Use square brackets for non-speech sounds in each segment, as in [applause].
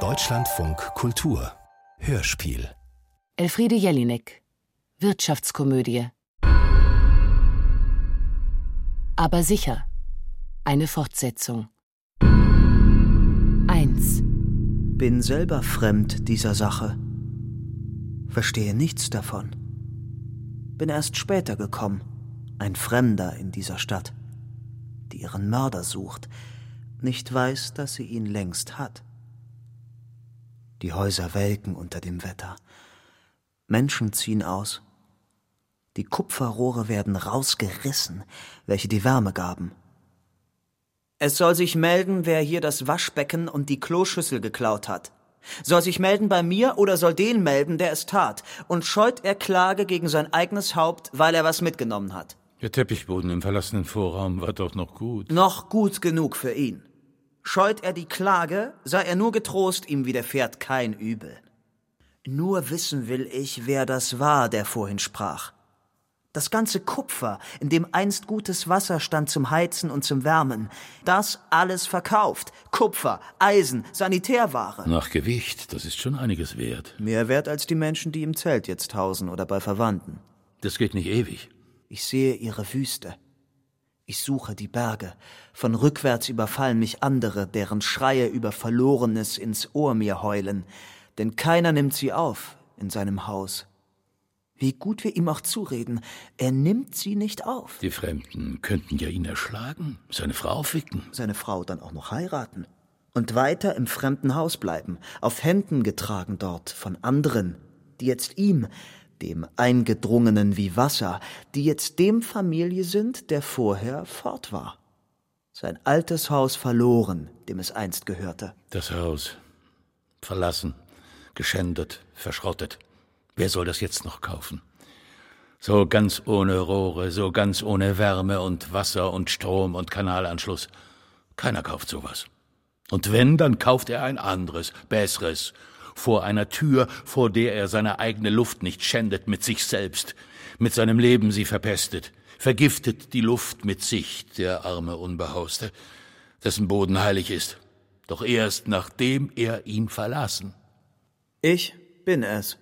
Deutschlandfunk Kultur. Hörspiel. Elfriede Jelinek. Wirtschaftskomödie. Aber sicher. Eine Fortsetzung. 1 Bin selber fremd dieser Sache. Verstehe nichts davon. Bin erst später gekommen, ein Fremder in dieser Stadt, die ihren Mörder sucht, nicht weiß, dass sie ihn längst hat. Die Häuser welken unter dem Wetter. Menschen ziehen aus. Die Kupferrohre werden rausgerissen, welche die Wärme gaben. Es soll sich melden, wer hier das Waschbecken und die Kloschüssel geklaut hat. Soll sich melden bei mir oder soll den melden, der es tat, und scheut er Klage gegen sein eigenes Haupt, weil er was mitgenommen hat. Der Teppichboden im verlassenen Vorraum war doch noch gut. Noch gut genug für ihn. Scheut er die Klage, sei er nur getrost, ihm widerfährt kein Übel. Nur wissen will ich, wer das war, der vorhin sprach. Das ganze Kupfer, in dem einst gutes Wasser stand zum Heizen und zum Wärmen, das alles verkauft. Kupfer, Eisen, Sanitärware. Nach Gewicht, das ist schon einiges wert. Mehr wert als die Menschen, die im Zelt jetzt hausen oder bei Verwandten. Das geht nicht ewig. Ich sehe ihre Wüste. Ich suche die Berge. Von rückwärts überfallen mich andere, deren Schreie über Verlorenes ins Ohr mir heulen. Denn keiner nimmt sie auf in seinem Haus. Wie gut wir ihm auch zureden, er nimmt sie nicht auf. Die Fremden könnten ja ihn erschlagen, seine Frau ficken. Seine Frau dann auch noch heiraten. Und weiter im fremden Haus bleiben, auf Händen getragen dort von anderen, die jetzt ihm, dem Eingedrungenen wie Wasser, die jetzt dem Familie sind, der vorher fort war. Sein altes Haus verloren, dem es einst gehörte. Das Haus. Verlassen, geschändet, verschrottet. Wer soll das jetzt noch kaufen? So ganz ohne Rohre, so ganz ohne Wärme und Wasser und Strom und Kanalanschluss. Keiner kauft sowas. Und wenn, dann kauft er ein anderes, besseres, vor einer Tür, vor der er seine eigene Luft nicht schändet mit sich selbst, mit seinem Leben sie verpestet, vergiftet die Luft mit sich, der arme Unbehauste, dessen Boden heilig ist, doch erst nachdem er ihn verlassen. Ich bin es.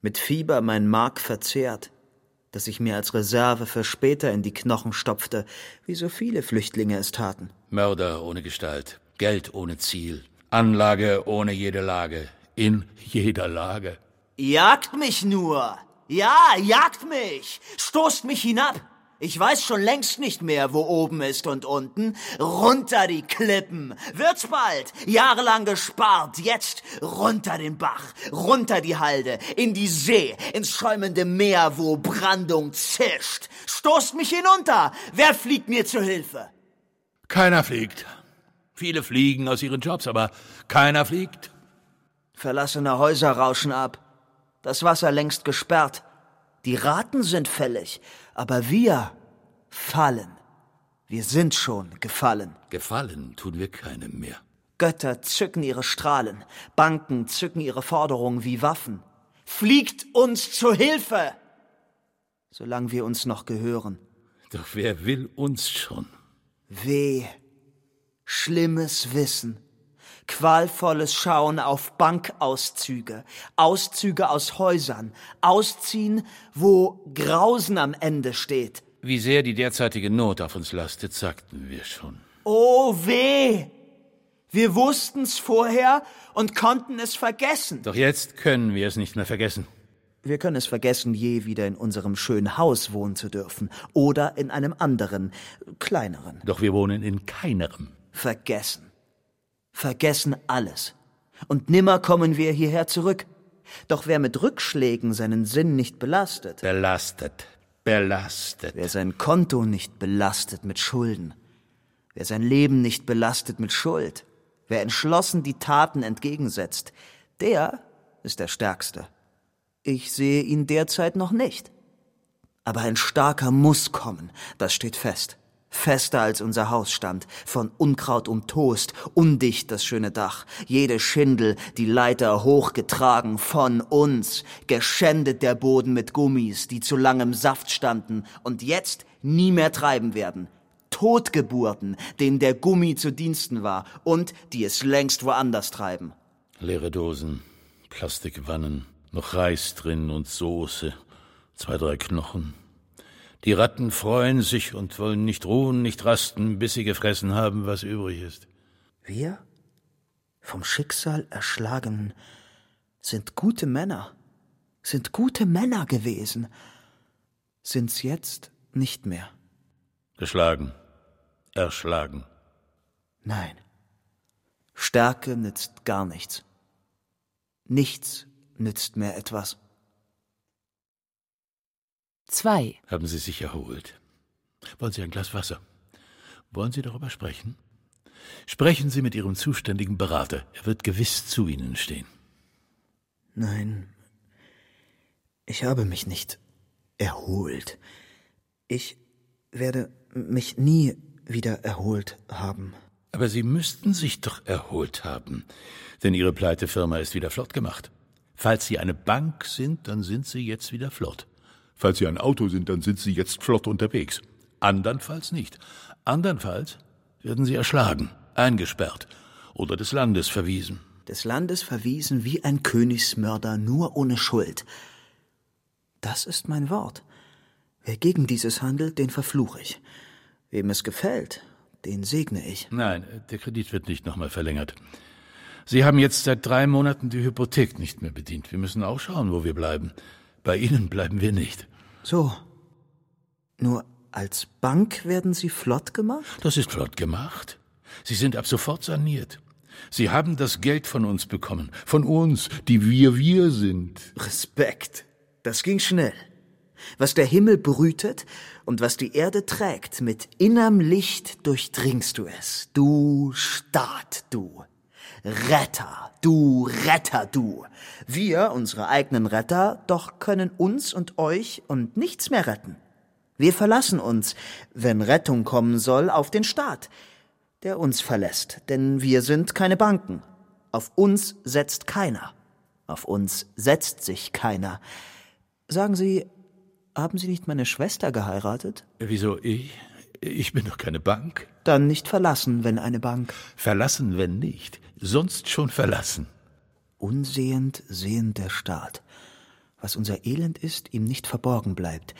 Mit Fieber mein Mark verzehrt, das ich mir als Reserve für später in die Knochen stopfte, wie so viele Flüchtlinge es taten. Mörder ohne Gestalt, Geld ohne Ziel, Anlage ohne jede Lage, in jeder Lage. Jagt mich nur! Ja, jagt mich! Stoßt mich hinab! Ich weiß schon längst nicht mehr, wo oben ist und unten. Runter die Klippen. Wird's bald. Jahrelang gespart. Jetzt runter den Bach. Runter die Halde. In die See. Ins schäumende Meer, wo Brandung zischt. Stoßt mich hinunter. Wer fliegt mir zu Hilfe? Keiner fliegt. Viele fliegen aus ihren Jobs, aber keiner fliegt. Verlassene Häuser rauschen ab. Das Wasser längst gesperrt. Die Raten sind fällig, aber wir fallen. Wir sind schon gefallen. Gefallen tun wir keinem mehr. Götter zücken ihre Strahlen, Banken zücken ihre Forderungen wie Waffen. Fliegt uns zu Hilfe! Solange wir uns noch gehören. Doch wer will uns schon? Weh, schlimmes Wissen, qualvolles Schauen auf Bankauszüge, Auszüge aus Häusern, Ausziehen, wo Grausen am Ende steht. Wie sehr die derzeitige Not auf uns lastet, sagten wir schon. Oh weh! Wir wussten's vorher und konnten es vergessen. Doch jetzt können wir es nicht mehr vergessen. Wir können es vergessen, je wieder in unserem schönen Haus wohnen zu dürfen oder in einem anderen, kleineren. Doch wir wohnen in keinerem. Vergessen. Vergessen alles. Und nimmer kommen wir hierher zurück. Doch wer mit Rückschlägen seinen Sinn nicht belastet, Belastet. Belastet. wer sein Konto nicht belastet mit Schulden, wer sein Leben nicht belastet mit Schuld, wer entschlossen die Taten entgegensetzt, der ist der Stärkste. Ich sehe ihn derzeit noch nicht. Aber ein starker muss kommen, das steht fest. Fester als unser Haus stand, von Unkraut umtost, undicht das schöne Dach, jede Schindel, die Leiter hochgetragen von uns, geschändet der Boden mit Gummis, die zu lang im Saft standen und jetzt nie mehr treiben werden. Totgeburten, denen der Gummi zu Diensten war und die es längst woanders treiben. Leere Dosen, Plastikwannen, noch Reis drin und Soße, zwei, drei Knochen. Die Ratten freuen sich und wollen nicht ruhen, nicht rasten, bis sie gefressen haben, was übrig ist. Wir, vom Schicksal erschlagen, sind gute Männer, sind gute Männer gewesen, sind's jetzt nicht mehr. Geschlagen, erschlagen. Nein, Stärke nützt gar nichts. Nichts nützt mehr etwas. 2. Haben Sie sich erholt? Wollen Sie ein Glas Wasser? Wollen Sie darüber sprechen? Sprechen Sie mit Ihrem zuständigen Berater. Er wird gewiss zu Ihnen stehen. Nein, ich habe mich nicht erholt. Ich werde mich nie wieder erholt haben. Aber Sie müssten sich doch erholt haben, denn Ihre Pleitefirma ist wieder flott gemacht. Falls Sie eine Bank sind, dann sind Sie jetzt wieder flott. Falls Sie ein Auto sind, dann sind Sie jetzt flott unterwegs. Andernfalls nicht. Andernfalls werden Sie erschlagen, eingesperrt oder des Landes verwiesen. Des Landes verwiesen wie ein Königsmörder, nur ohne Schuld. Das ist mein Wort. Wer gegen dieses handelt, den verfluche ich. Wem es gefällt, den segne ich. Nein, der Kredit wird nicht nochmal verlängert. Sie haben jetzt seit drei Monaten die Hypothek nicht mehr bedient. Wir müssen auch schauen, wo wir bleiben. Bei Ihnen bleiben wir nicht. So. Nur als Bank werden Sie flott gemacht? Das ist flott gemacht. Sie sind ab sofort saniert. Sie haben das Geld von uns bekommen. Von uns, die wir wir sind. Respekt. Das ging schnell. Was der Himmel brütet und was die Erde trägt, mit innerm Licht durchdringst du es. Du Staat, du. Retter, du Retter, du. Wir, unsere eigenen Retter, doch können uns und euch und nichts mehr retten. Wir verlassen uns, wenn Rettung kommen soll, auf den Staat, der uns verlässt, denn wir sind keine Banken. Auf uns setzt keiner. Auf uns setzt sich keiner. Sagen Sie, haben Sie nicht meine Schwester geheiratet? Wieso ich? Ich bin doch keine Bank. Dann nicht verlassen, wenn eine Bank. Verlassen, wenn nicht. Sonst schon verlassen. Unsehend sehend der Staat. Was unser Elend ist, ihm nicht verborgen bleibt.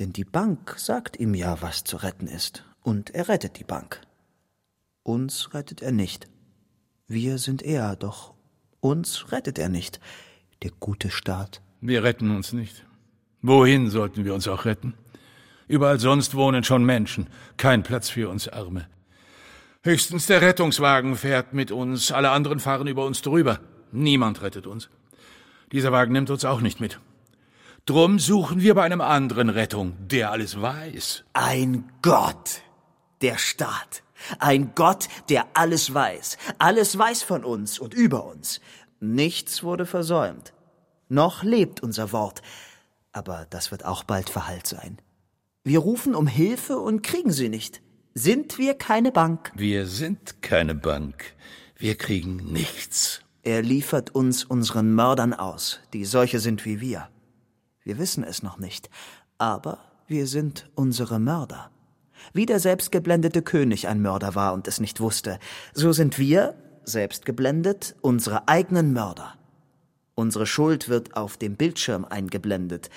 Denn die Bank sagt ihm ja, was zu retten ist. Und er rettet die Bank. Uns rettet er nicht. Wir sind er, doch uns rettet er nicht. Der gute Staat. Wir retten uns nicht. Wohin sollten wir uns auch retten? Überall sonst wohnen schon Menschen. Kein Platz für uns Arme. Höchstens der Rettungswagen fährt mit uns, alle anderen fahren über uns drüber. Niemand rettet uns. Dieser Wagen nimmt uns auch nicht mit. Drum suchen wir bei einem anderen Rettung, der alles weiß. Ein Gott, der Staat. Ein Gott, der alles weiß. Alles weiß von uns und über uns. Nichts wurde versäumt. Noch lebt unser Wort. Aber das wird auch bald verhallt sein. Wir rufen um Hilfe und kriegen sie nicht. Sind wir keine Bank? Wir sind keine Bank. Wir kriegen nichts. Er liefert uns unseren Mördern aus, die solche sind wie wir. Wir wissen es noch nicht, aber wir sind unsere Mörder. Wie der selbstgeblendete König ein Mörder war und es nicht wusste, so sind wir, selbst geblendet, unsere eigenen Mörder. Unsere Schuld wird auf dem Bildschirm eingeblendet.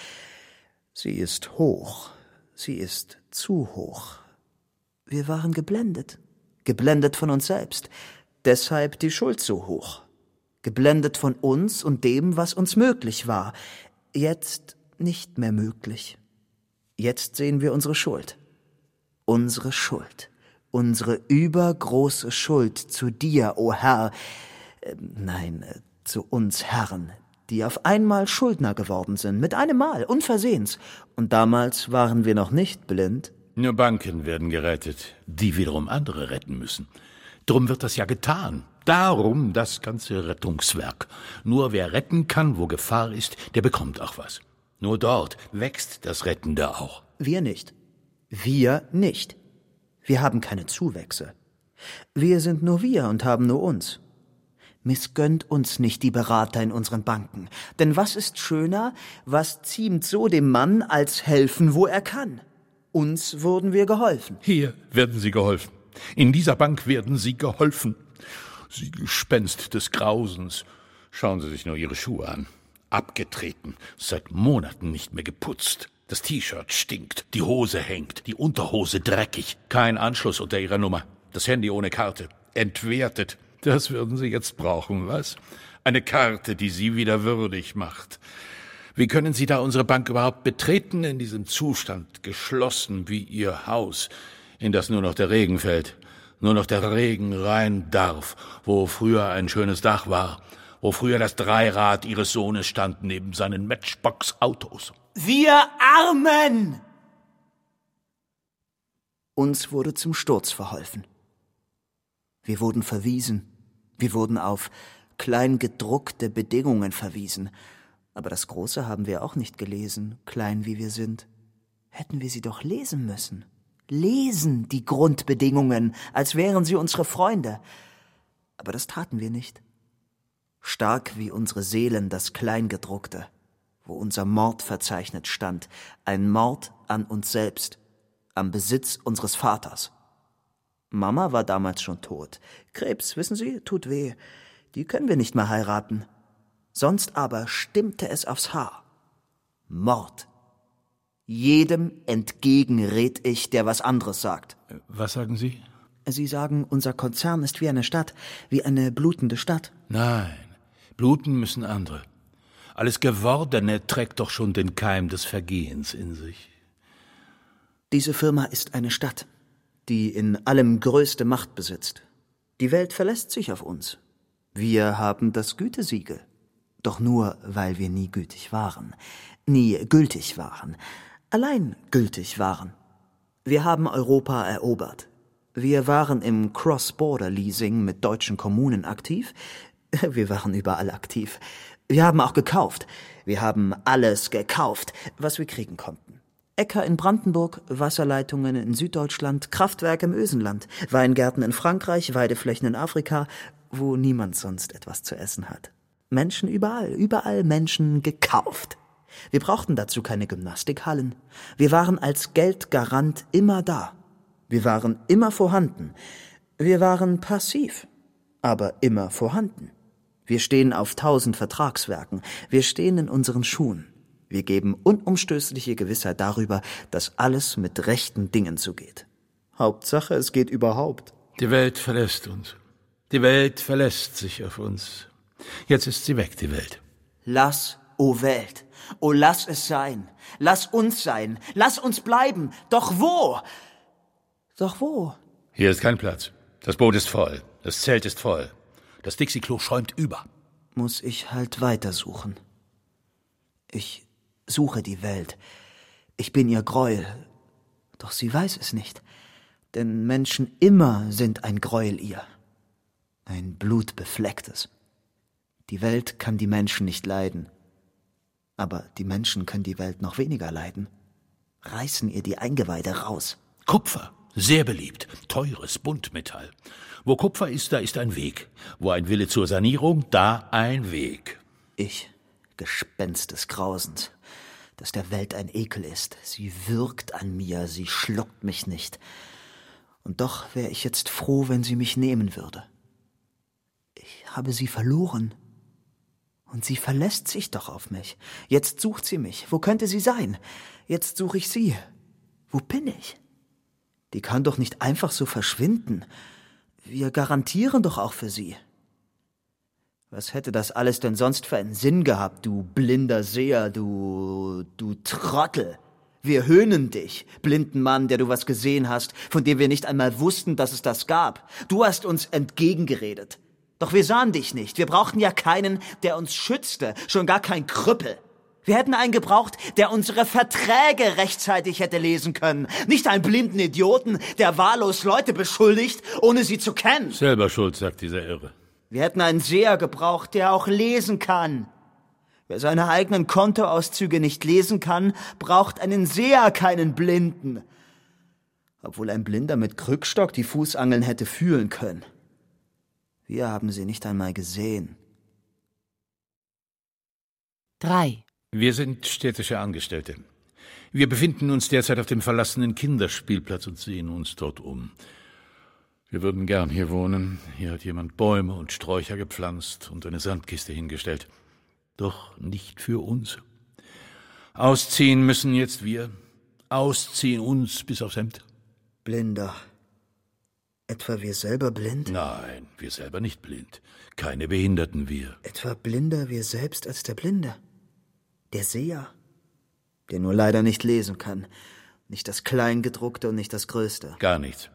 Sie ist hoch, sie ist zu hoch. Wir waren geblendet, geblendet von uns selbst, deshalb die Schuld so hoch. Geblendet von uns und dem, was uns möglich war, jetzt nicht mehr möglich. Jetzt sehen wir unsere Schuld. Unsere Schuld. Unsere übergroße Schuld zu dir, o oh Herr, äh, nein, äh, zu uns Herren, die auf einmal Schuldner geworden sind, mit einem Mal, unversehens. Und damals waren wir noch nicht blind. Nur Banken werden gerettet, die wiederum andere retten müssen. Drum wird das ja getan. Darum das ganze Rettungswerk. Nur wer retten kann, wo Gefahr ist, der bekommt auch was. Nur dort wächst das Rettende auch. Wir nicht. Wir nicht. Wir haben keine Zuwächse. Wir sind nur wir und haben nur uns. Missgönnt uns nicht die Berater in unseren Banken. Denn was ist schöner, was ziemt so dem Mann, als helfen, wo er kann? Uns wurden wir geholfen. Hier werden Sie geholfen. In dieser Bank werden Sie geholfen. Sie Gespenst des Grausens. Schauen Sie sich nur Ihre Schuhe an. Abgetreten, seit Monaten nicht mehr geputzt. Das T-Shirt stinkt, die Hose hängt, die Unterhose dreckig. Kein Anschluss unter Ihrer Nummer. Das Handy ohne Karte. Entwertet. Das würden Sie jetzt brauchen, was? Eine Karte, die Sie wieder würdig macht. Wie können Sie da unsere Bank überhaupt betreten in diesem Zustand, geschlossen wie Ihr Haus, in das nur noch der Regen fällt, nur noch der Regen rein darf, wo früher ein schönes Dach war, wo früher das Dreirad Ihres Sohnes stand neben seinen Matchbox-Autos? Wir Armen! Uns wurde zum Sturz verholfen. Wir wurden verwiesen. Wir wurden auf kleingedruckte Bedingungen verwiesen. Aber das Große haben wir auch nicht gelesen, klein wie wir sind. Hätten wir sie doch lesen müssen. Lesen die Grundbedingungen, als wären sie unsere Freunde. Aber das taten wir nicht. Stark wie unsere Seelen das Kleingedruckte, wo unser Mord verzeichnet stand, ein Mord an uns selbst, am Besitz unseres Vaters. Mama war damals schon tot. Krebs, wissen Sie, tut weh. Die können wir nicht mehr heiraten. Sonst aber stimmte es aufs Haar. Mord. Jedem entgegenred ich, der was anderes sagt. Was sagen Sie? Sie sagen, unser Konzern ist wie eine Stadt, wie eine blutende Stadt. Nein, bluten müssen andere. Alles Gewordene trägt doch schon den Keim des Vergehens in sich. Diese Firma ist eine Stadt, die in allem größte Macht besitzt. Die Welt verlässt sich auf uns. Wir haben das Gütesiegel. Doch nur, weil wir nie gütig waren, nie gültig waren, allein gültig waren. Wir haben Europa erobert. Wir waren im Cross-Border-Leasing mit deutschen Kommunen aktiv. [laughs] Wir waren überall aktiv. Wir haben auch gekauft. Wir haben alles gekauft, was wir kriegen konnten. Äcker in Brandenburg, Wasserleitungen in Süddeutschland, Kraftwerke im Ösenland, Weingärten in Frankreich, Weideflächen in Afrika, wo niemand sonst etwas zu essen hat. Menschen überall, überall Menschen gekauft. Wir brauchten dazu keine Gymnastikhallen. Wir waren als Geldgarant immer da. Wir waren immer vorhanden. Wir waren passiv, aber immer vorhanden. Wir stehen auf tausend Vertragswerken. Wir stehen in unseren Schuhen. Wir geben unumstößliche Gewissheit darüber, dass alles mit rechten Dingen zugeht. Hauptsache, es geht überhaupt. Die Welt verlässt uns. Die Welt verlässt sich auf uns. Jetzt ist sie weg, die Welt. Lass, o oh Welt, o oh lass es sein. Lass uns sein. Lass uns bleiben. Doch wo? Doch wo? Hier ist kein Platz. Das Boot ist voll. Das Zelt ist voll. Das Dixie-Klo schäumt über. Muss ich halt weitersuchen. Ich suche die Welt. Ich bin ihr Gräuel. Doch sie weiß es nicht. Denn Menschen immer sind ein Gräuel ihr. Ein blutbeflecktes. Die Welt kann die Menschen nicht leiden. Aber die Menschen können die Welt noch weniger leiden. Reißen ihr die Eingeweide raus. Kupfer, sehr beliebt, teures Buntmetall. Wo Kupfer ist, da ist ein Weg. Wo ein Wille zur Sanierung, da ein Weg. Ich, Gespenst des Grausens, das der Welt ein Ekel ist. Sie wirkt an mir, sie schluckt mich nicht. Und doch wäre ich jetzt froh, wenn sie mich nehmen würde. Ich habe sie verloren. Und sie verlässt sich doch auf mich. Jetzt sucht sie mich. Wo könnte sie sein? Jetzt suche ich sie. Wo bin ich? Die kann doch nicht einfach so verschwinden. Wir garantieren doch auch für sie. Was hätte das alles denn sonst für einen Sinn gehabt, du blinder Seher, du, du Trottel? Wir höhnen dich, blinden Mann, der du was gesehen hast, von dem wir nicht einmal wussten, dass es das gab. Du hast uns entgegengeredet. Doch wir sahen dich nicht. Wir brauchten ja keinen, der uns schützte, schon gar kein Krüppel. Wir hätten einen gebraucht, der unsere Verträge rechtzeitig hätte lesen können. Nicht einen blinden Idioten, der wahllos Leute beschuldigt, ohne sie zu kennen. Selber schuld, sagt dieser Irre. Wir hätten einen Seher gebraucht, der auch lesen kann. Wer seine eigenen Kontoauszüge nicht lesen kann, braucht einen Seher, keinen Blinden. Obwohl ein Blinder mit Krückstock die Fußangeln hätte fühlen können. Wir haben sie nicht einmal gesehen. 3. Wir sind städtische Angestellte. Wir befinden uns derzeit auf dem verlassenen Kinderspielplatz und sehen uns dort um. Wir würden gern hier wohnen. Hier hat jemand Bäume und Sträucher gepflanzt und eine Sandkiste hingestellt. Doch nicht für uns. Ausziehen müssen jetzt wir. Ausziehen uns bis aufs Hemd. Blinder. Etwa wir selber blind? Nein, wir selber nicht blind. Keine Behinderten wir. Etwa blinder wir selbst als der Blinde. Der Seher, der nur leider nicht lesen kann. Nicht das Kleingedruckte und nicht das Größte. Gar nichts.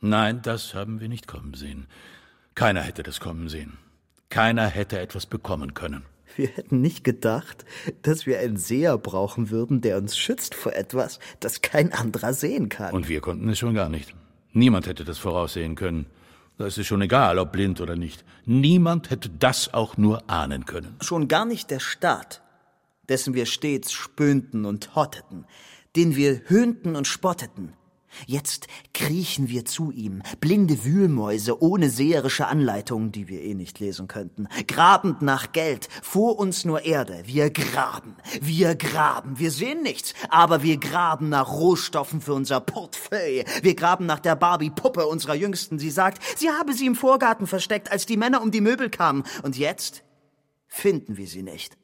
Nein, das haben wir nicht kommen sehen. Keiner hätte das kommen sehen. Keiner hätte etwas bekommen können. Wir hätten nicht gedacht, dass wir einen Seher brauchen würden, der uns schützt vor etwas, das kein anderer sehen kann. Und wir konnten es schon gar nicht. Niemand hätte das voraussehen können. Da ist es schon egal, ob blind oder nicht. Niemand hätte das auch nur ahnen können. Schon gar nicht der Staat, dessen wir stets spöhnten und hotteten, den wir höhnten und spotteten. Jetzt kriechen wir zu ihm, blinde Wühlmäuse ohne seherische Anleitung, die wir eh nicht lesen könnten, grabend nach Geld, vor uns nur Erde. Wir graben, wir graben, wir sehen nichts, aber wir graben nach Rohstoffen für unser Portefeuille. Wir graben nach der Barbie-Puppe unserer Jüngsten. Sie sagt, sie habe sie im Vorgarten versteckt, als die Männer um die Möbel kamen. Und jetzt finden wir sie nicht.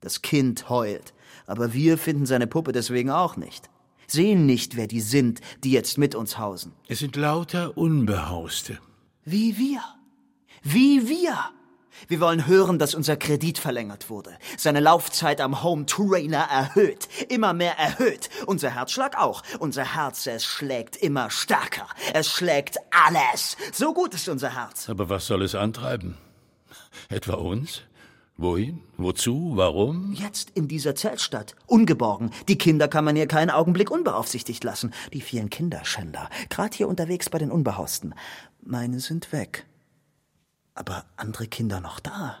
Das Kind heult, aber wir finden seine Puppe deswegen auch nicht sehen nicht, wer die sind, die jetzt mit uns hausen. Es sind lauter Unbehauste. Wie wir. Wie wir. Wir wollen hören, dass unser Kredit verlängert wurde. Seine Laufzeit am Home Trainer erhöht. Immer mehr erhöht. Unser Herzschlag auch. Unser Herz, es schlägt immer stärker. Es schlägt alles. So gut ist unser Herz. Aber was soll es antreiben? Etwa uns? Wohin? Wozu? Warum? Jetzt in dieser Zeltstadt. Ungeborgen. Die Kinder kann man hier keinen Augenblick unbeaufsichtigt lassen. Die vielen Kinderschänder. Gerade hier unterwegs bei den Unbehausten. Meine sind weg. Aber andere Kinder noch da.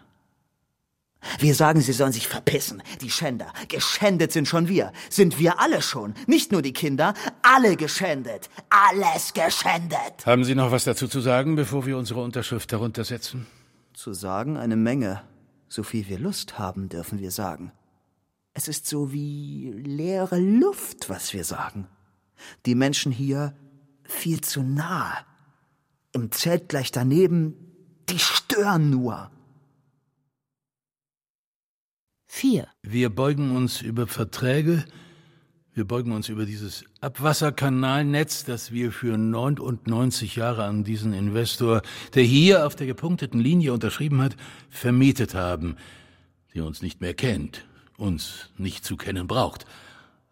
Wir sagen, sie sollen sich verpissen, die Schänder. Geschändet sind schon wir. Sind wir alle schon. Nicht nur die Kinder, alle geschändet. Alles geschändet. Haben Sie noch was dazu zu sagen, bevor wir unsere Unterschrift heruntersetzen? Zu sagen eine Menge. So viel wir Lust haben, dürfen wir sagen. Es ist so wie leere Luft, was wir sagen. Die Menschen hier viel zu nah. Im Zelt gleich daneben, die stören nur. 4. Wir beugen uns über Verträge, wir beugen uns über dieses Abwasserkanalnetz, das wir für 99 Jahre an diesen Investor, der hier auf der gepunkteten Linie unterschrieben hat, vermietet haben, der uns nicht mehr kennt, uns nicht zu kennen braucht.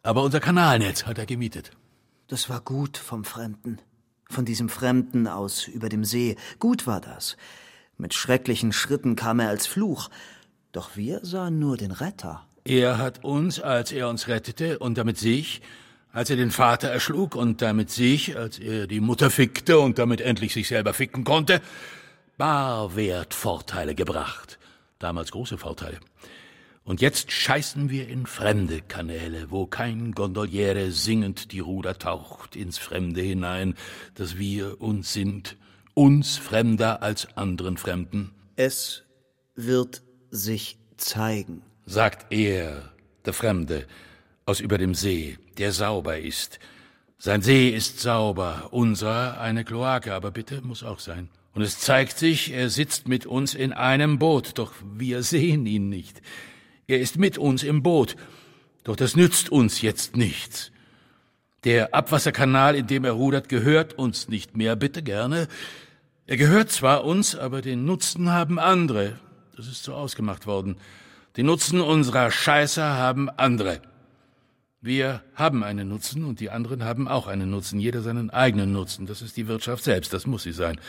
Aber unser Kanalnetz hat er gemietet. Das war gut vom Fremden. Von diesem Fremden aus über dem See. Gut war das. Mit schrecklichen Schritten kam er als Fluch. Doch wir sahen nur den Retter. Er hat uns, als er uns rettete und damit sich, als er den Vater erschlug und damit sich, als er die Mutter fickte und damit endlich sich selber ficken konnte, Barwertvorteile gebracht. Damals große Vorteile. Und jetzt scheißen wir in fremde Kanäle, wo kein Gondoliere singend die Ruder taucht ins Fremde hinein, dass wir uns sind, uns fremder als anderen Fremden. Es wird sich zeigen sagt er, der Fremde, aus über dem See, der sauber ist. Sein See ist sauber, unser eine Kloake, aber bitte muss auch sein. Und es zeigt sich, er sitzt mit uns in einem Boot, doch wir sehen ihn nicht. Er ist mit uns im Boot, doch das nützt uns jetzt nichts. Der Abwasserkanal, in dem er rudert, gehört uns nicht mehr, bitte gerne. Er gehört zwar uns, aber den Nutzen haben andere. Das ist so ausgemacht worden. Den Nutzen unserer Scheiße haben andere. Wir haben einen Nutzen und die anderen haben auch einen Nutzen, jeder seinen eigenen Nutzen. Das ist die Wirtschaft selbst, das muss sie sein.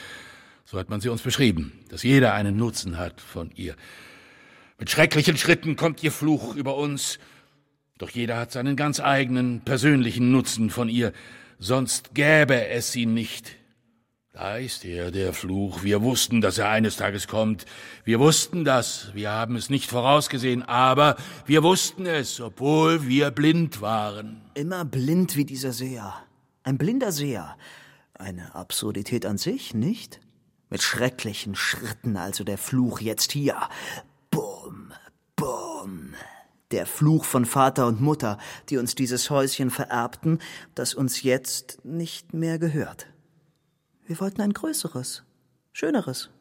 So hat man sie uns beschrieben, dass jeder einen Nutzen hat von ihr. Mit schrecklichen Schritten kommt ihr Fluch über uns, doch jeder hat seinen ganz eigenen persönlichen Nutzen von ihr, sonst gäbe es sie nicht. Da ist er, der Fluch. Wir wussten, dass er eines Tages kommt. Wir wussten das. Wir haben es nicht vorausgesehen, aber wir wussten es, obwohl wir blind waren. Immer blind wie dieser Seher. Ein blinder Seher. Eine Absurdität an sich, nicht? Mit schrecklichen Schritten also der Fluch jetzt hier. Bum, bum. Der Fluch von Vater und Mutter, die uns dieses Häuschen vererbten, das uns jetzt nicht mehr gehört. Wir wollten ein größeres, schöneres.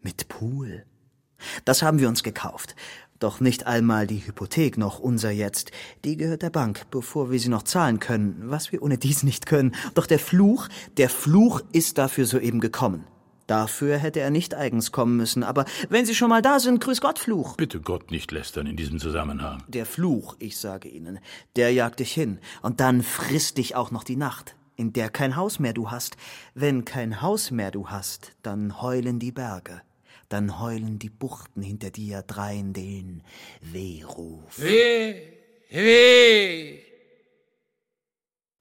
Mit Pool. Das haben wir uns gekauft. Doch nicht einmal die Hypothek noch unser jetzt. Die gehört der Bank, bevor wir sie noch zahlen können, was wir ohne dies nicht können. Doch der Fluch, der Fluch ist dafür soeben gekommen. Dafür hätte er nicht eigens kommen müssen. Aber wenn Sie schon mal da sind, grüß Gott, Fluch. Bitte Gott nicht lästern in diesem Zusammenhang. Der Fluch, ich sage Ihnen, der jagt dich hin. Und dann frisst dich auch noch die Nacht, in der kein Haus mehr du hast. Wenn kein Haus mehr du hast, dann heulen die Berge dann heulen die Buchten hinter dir drein den Wehruf. Weh, weh.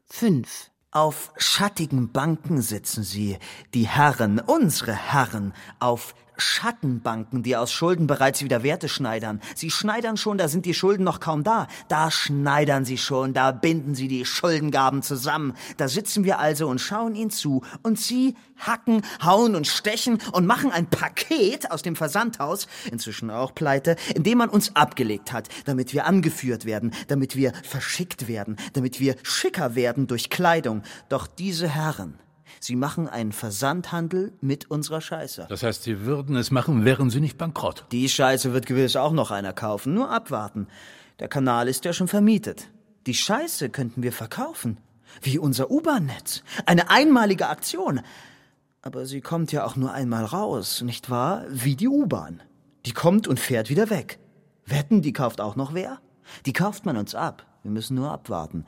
Fünf. Auf schattigen Banken sitzen sie, die Herren, unsere Herren, auf Schattenbanken, die aus Schulden bereits wieder Werte schneidern. Sie schneidern schon, da sind die Schulden noch kaum da. Da schneidern sie schon, da binden sie die Schuldengaben zusammen. Da sitzen wir also und schauen ihnen zu. Und sie hacken, hauen und stechen und machen ein Paket aus dem Versandhaus, inzwischen auch pleite, in dem man uns abgelegt hat, damit wir angeführt werden, damit wir verschickt werden, damit wir schicker werden durch Kleidung. Doch diese Herren, Sie machen einen Versandhandel mit unserer Scheiße. Das heißt, Sie würden es machen, wären Sie nicht bankrott. Die Scheiße wird gewiss auch noch einer kaufen. Nur abwarten. Der Kanal ist ja schon vermietet. Die Scheiße könnten wir verkaufen. Wie unser U-Bahn-Netz. Eine einmalige Aktion. Aber sie kommt ja auch nur einmal raus, nicht wahr? Wie die U-Bahn. Die kommt und fährt wieder weg. Wetten, die kauft auch noch wer? Die kauft man uns ab. Wir müssen nur abwarten.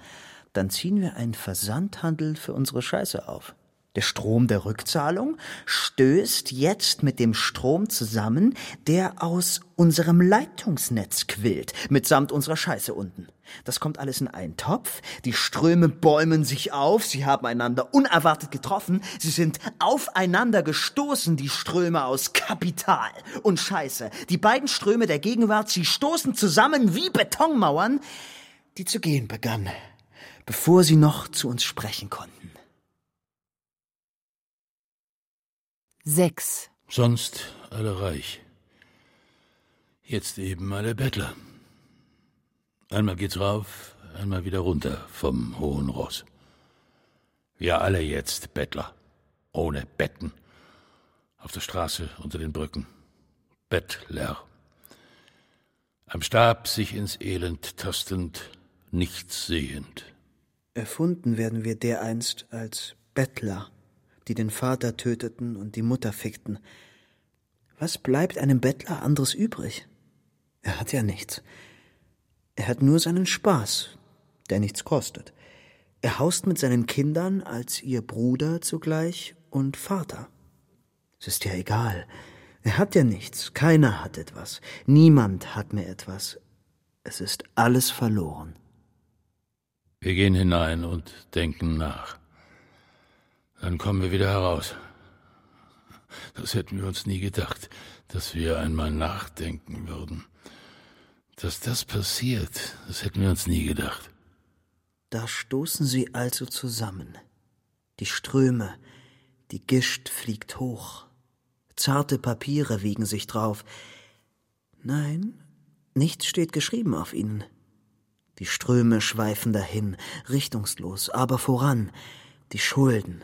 Dann ziehen wir einen Versandhandel für unsere Scheiße auf. Der Strom der Rückzahlung stößt jetzt mit dem Strom zusammen, der aus unserem Leitungsnetz quillt, mitsamt unserer Scheiße unten. Das kommt alles in einen Topf, die Ströme bäumen sich auf, sie haben einander unerwartet getroffen, sie sind aufeinander gestoßen, die Ströme aus Kapital und Scheiße. Die beiden Ströme der Gegenwart, sie stoßen zusammen wie Betonmauern, die zu gehen begannen, bevor sie noch zu uns sprechen konnten. Sechs. Sonst alle reich. Jetzt eben alle Bettler. Einmal geht's rauf, einmal wieder runter vom hohen Ross. Wir alle jetzt Bettler. Ohne Betten. Auf der Straße, unter den Brücken. Bettler. Am Stab sich ins Elend tastend, nichts sehend. Erfunden werden wir dereinst als Bettler die den Vater töteten und die Mutter fickten. Was bleibt einem Bettler anderes übrig? Er hat ja nichts. Er hat nur seinen Spaß, der nichts kostet. Er haust mit seinen Kindern als ihr Bruder zugleich und Vater. Es ist ja egal. Er hat ja nichts. Keiner hat etwas. Niemand hat mehr etwas. Es ist alles verloren. Wir gehen hinein und denken nach. Dann kommen wir wieder heraus. Das hätten wir uns nie gedacht, dass wir einmal nachdenken würden. Dass das passiert, das hätten wir uns nie gedacht. Da stoßen sie also zusammen. Die Ströme, die Gischt fliegt hoch. Zarte Papiere wiegen sich drauf. Nein, nichts steht geschrieben auf ihnen. Die Ströme schweifen dahin, richtungslos, aber voran. Die Schulden,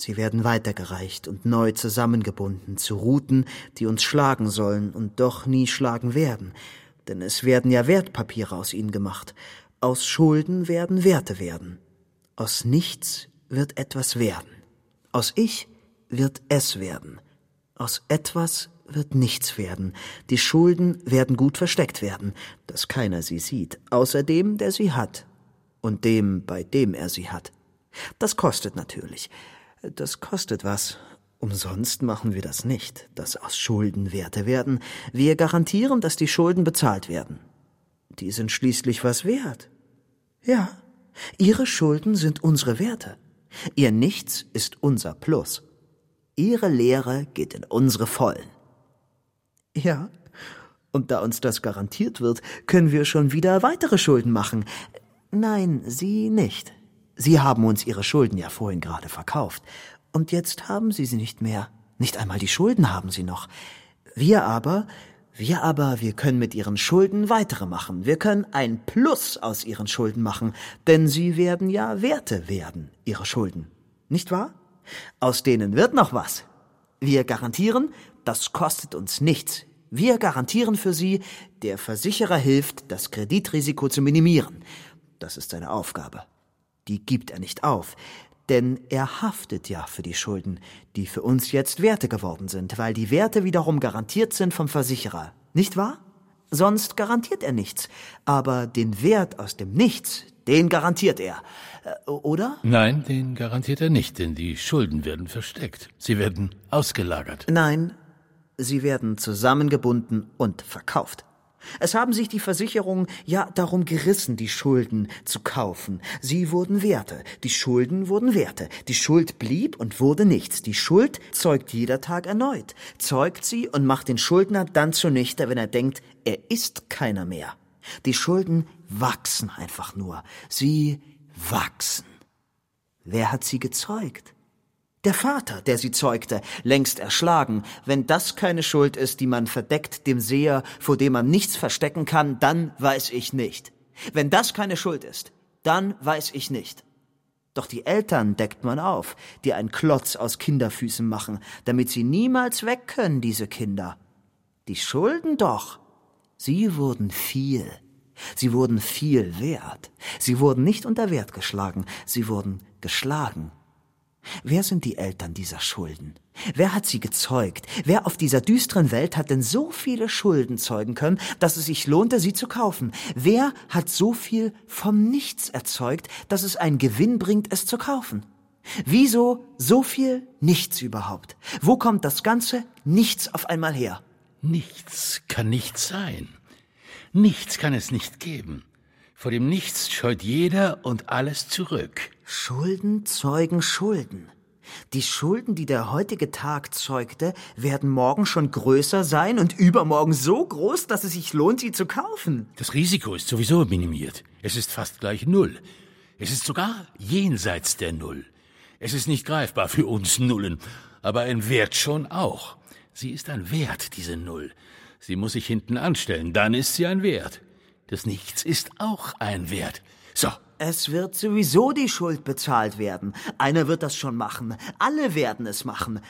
Sie werden weitergereicht und neu zusammengebunden zu Routen, die uns schlagen sollen und doch nie schlagen werden, denn es werden ja Wertpapiere aus ihnen gemacht. Aus Schulden werden Werte werden. Aus nichts wird etwas werden. Aus Ich wird es werden. Aus etwas wird nichts werden. Die Schulden werden gut versteckt werden, dass keiner sie sieht, außer dem, der sie hat und dem, bei dem er sie hat. Das kostet natürlich. Das kostet was. Umsonst machen wir das nicht, dass aus Schulden Werte werden. Wir garantieren, dass die Schulden bezahlt werden. Die sind schließlich was wert. Ja, Ihre Schulden sind unsere Werte. Ihr Nichts ist unser Plus. Ihre Lehre geht in unsere Vollen. Ja, und da uns das garantiert wird, können wir schon wieder weitere Schulden machen. Nein, Sie nicht. Sie haben uns Ihre Schulden ja vorhin gerade verkauft. Und jetzt haben Sie sie nicht mehr. Nicht einmal die Schulden haben Sie noch. Wir aber, Wir aber, wir können mit ihren Schulden weitere machen. Wir können ein Plus aus ihren Schulden machen, denn sie werden ja Werte werden, ihre Schulden. Nicht wahr? Aus denen wird noch was. Wir garantieren, das kostet uns nichts. Wir garantieren für Sie, der Versicherer hilft, das Kreditrisiko zu minimieren. Das ist seine Aufgabe. Die gibt er nicht auf, denn er haftet ja für die Schulden, die für uns jetzt Werte geworden sind, weil die Werte wiederum garantiert sind vom Versicherer. Nicht wahr? Sonst garantiert er nichts. Aber den Wert aus dem Nichts, den garantiert er. Äh, oder? Nein, den garantiert er nicht, denn die Schulden werden versteckt. Sie werden ausgelagert. Nein, sie werden zusammengebunden und verkauft. Es haben sich die Versicherungen ja darum gerissen, die Schulden zu kaufen. Sie wurden Werte, die Schulden wurden Werte, die Schuld blieb und wurde nichts. Die Schuld zeugt jeder Tag erneut, zeugt sie und macht den Schuldner dann zunichte, wenn er denkt, er ist keiner mehr. Die Schulden wachsen einfach nur, sie wachsen. Wer hat sie gezeugt? Der Vater, der sie zeugte, längst erschlagen. Wenn das keine Schuld ist, die man verdeckt dem Seher, vor dem man nichts verstecken kann, dann weiß ich nicht. Wenn das keine Schuld ist, dann weiß ich nicht. Doch die Eltern deckt man auf, die einen Klotz aus Kinderfüßen machen, damit sie niemals weg können, diese Kinder. Die Schulden doch. Sie wurden viel. Sie wurden viel wert. Sie wurden nicht unter Wert geschlagen, sie wurden geschlagen. Wer sind die Eltern dieser Schulden? Wer hat sie gezeugt? Wer auf dieser düsteren Welt hat denn so viele Schulden zeugen können, dass es sich lohnte, sie zu kaufen? Wer hat so viel vom Nichts erzeugt, dass es einen Gewinn bringt, es zu kaufen? Wieso so viel Nichts überhaupt? Wo kommt das ganze Nichts auf einmal her? Nichts kann nichts sein. Nichts kann es nicht geben. Vor dem Nichts scheut jeder und alles zurück. Schulden zeugen Schulden. Die Schulden, die der heutige Tag zeugte, werden morgen schon größer sein und übermorgen so groß, dass es sich lohnt, sie zu kaufen. Das Risiko ist sowieso minimiert. Es ist fast gleich Null. Es ist sogar jenseits der Null. Es ist nicht greifbar für uns Nullen, aber ein Wert schon auch. Sie ist ein Wert, diese Null. Sie muss sich hinten anstellen, dann ist sie ein Wert. Das Nichts ist auch ein Wert. So. Es wird sowieso die Schuld bezahlt werden. Einer wird das schon machen. Alle werden es machen.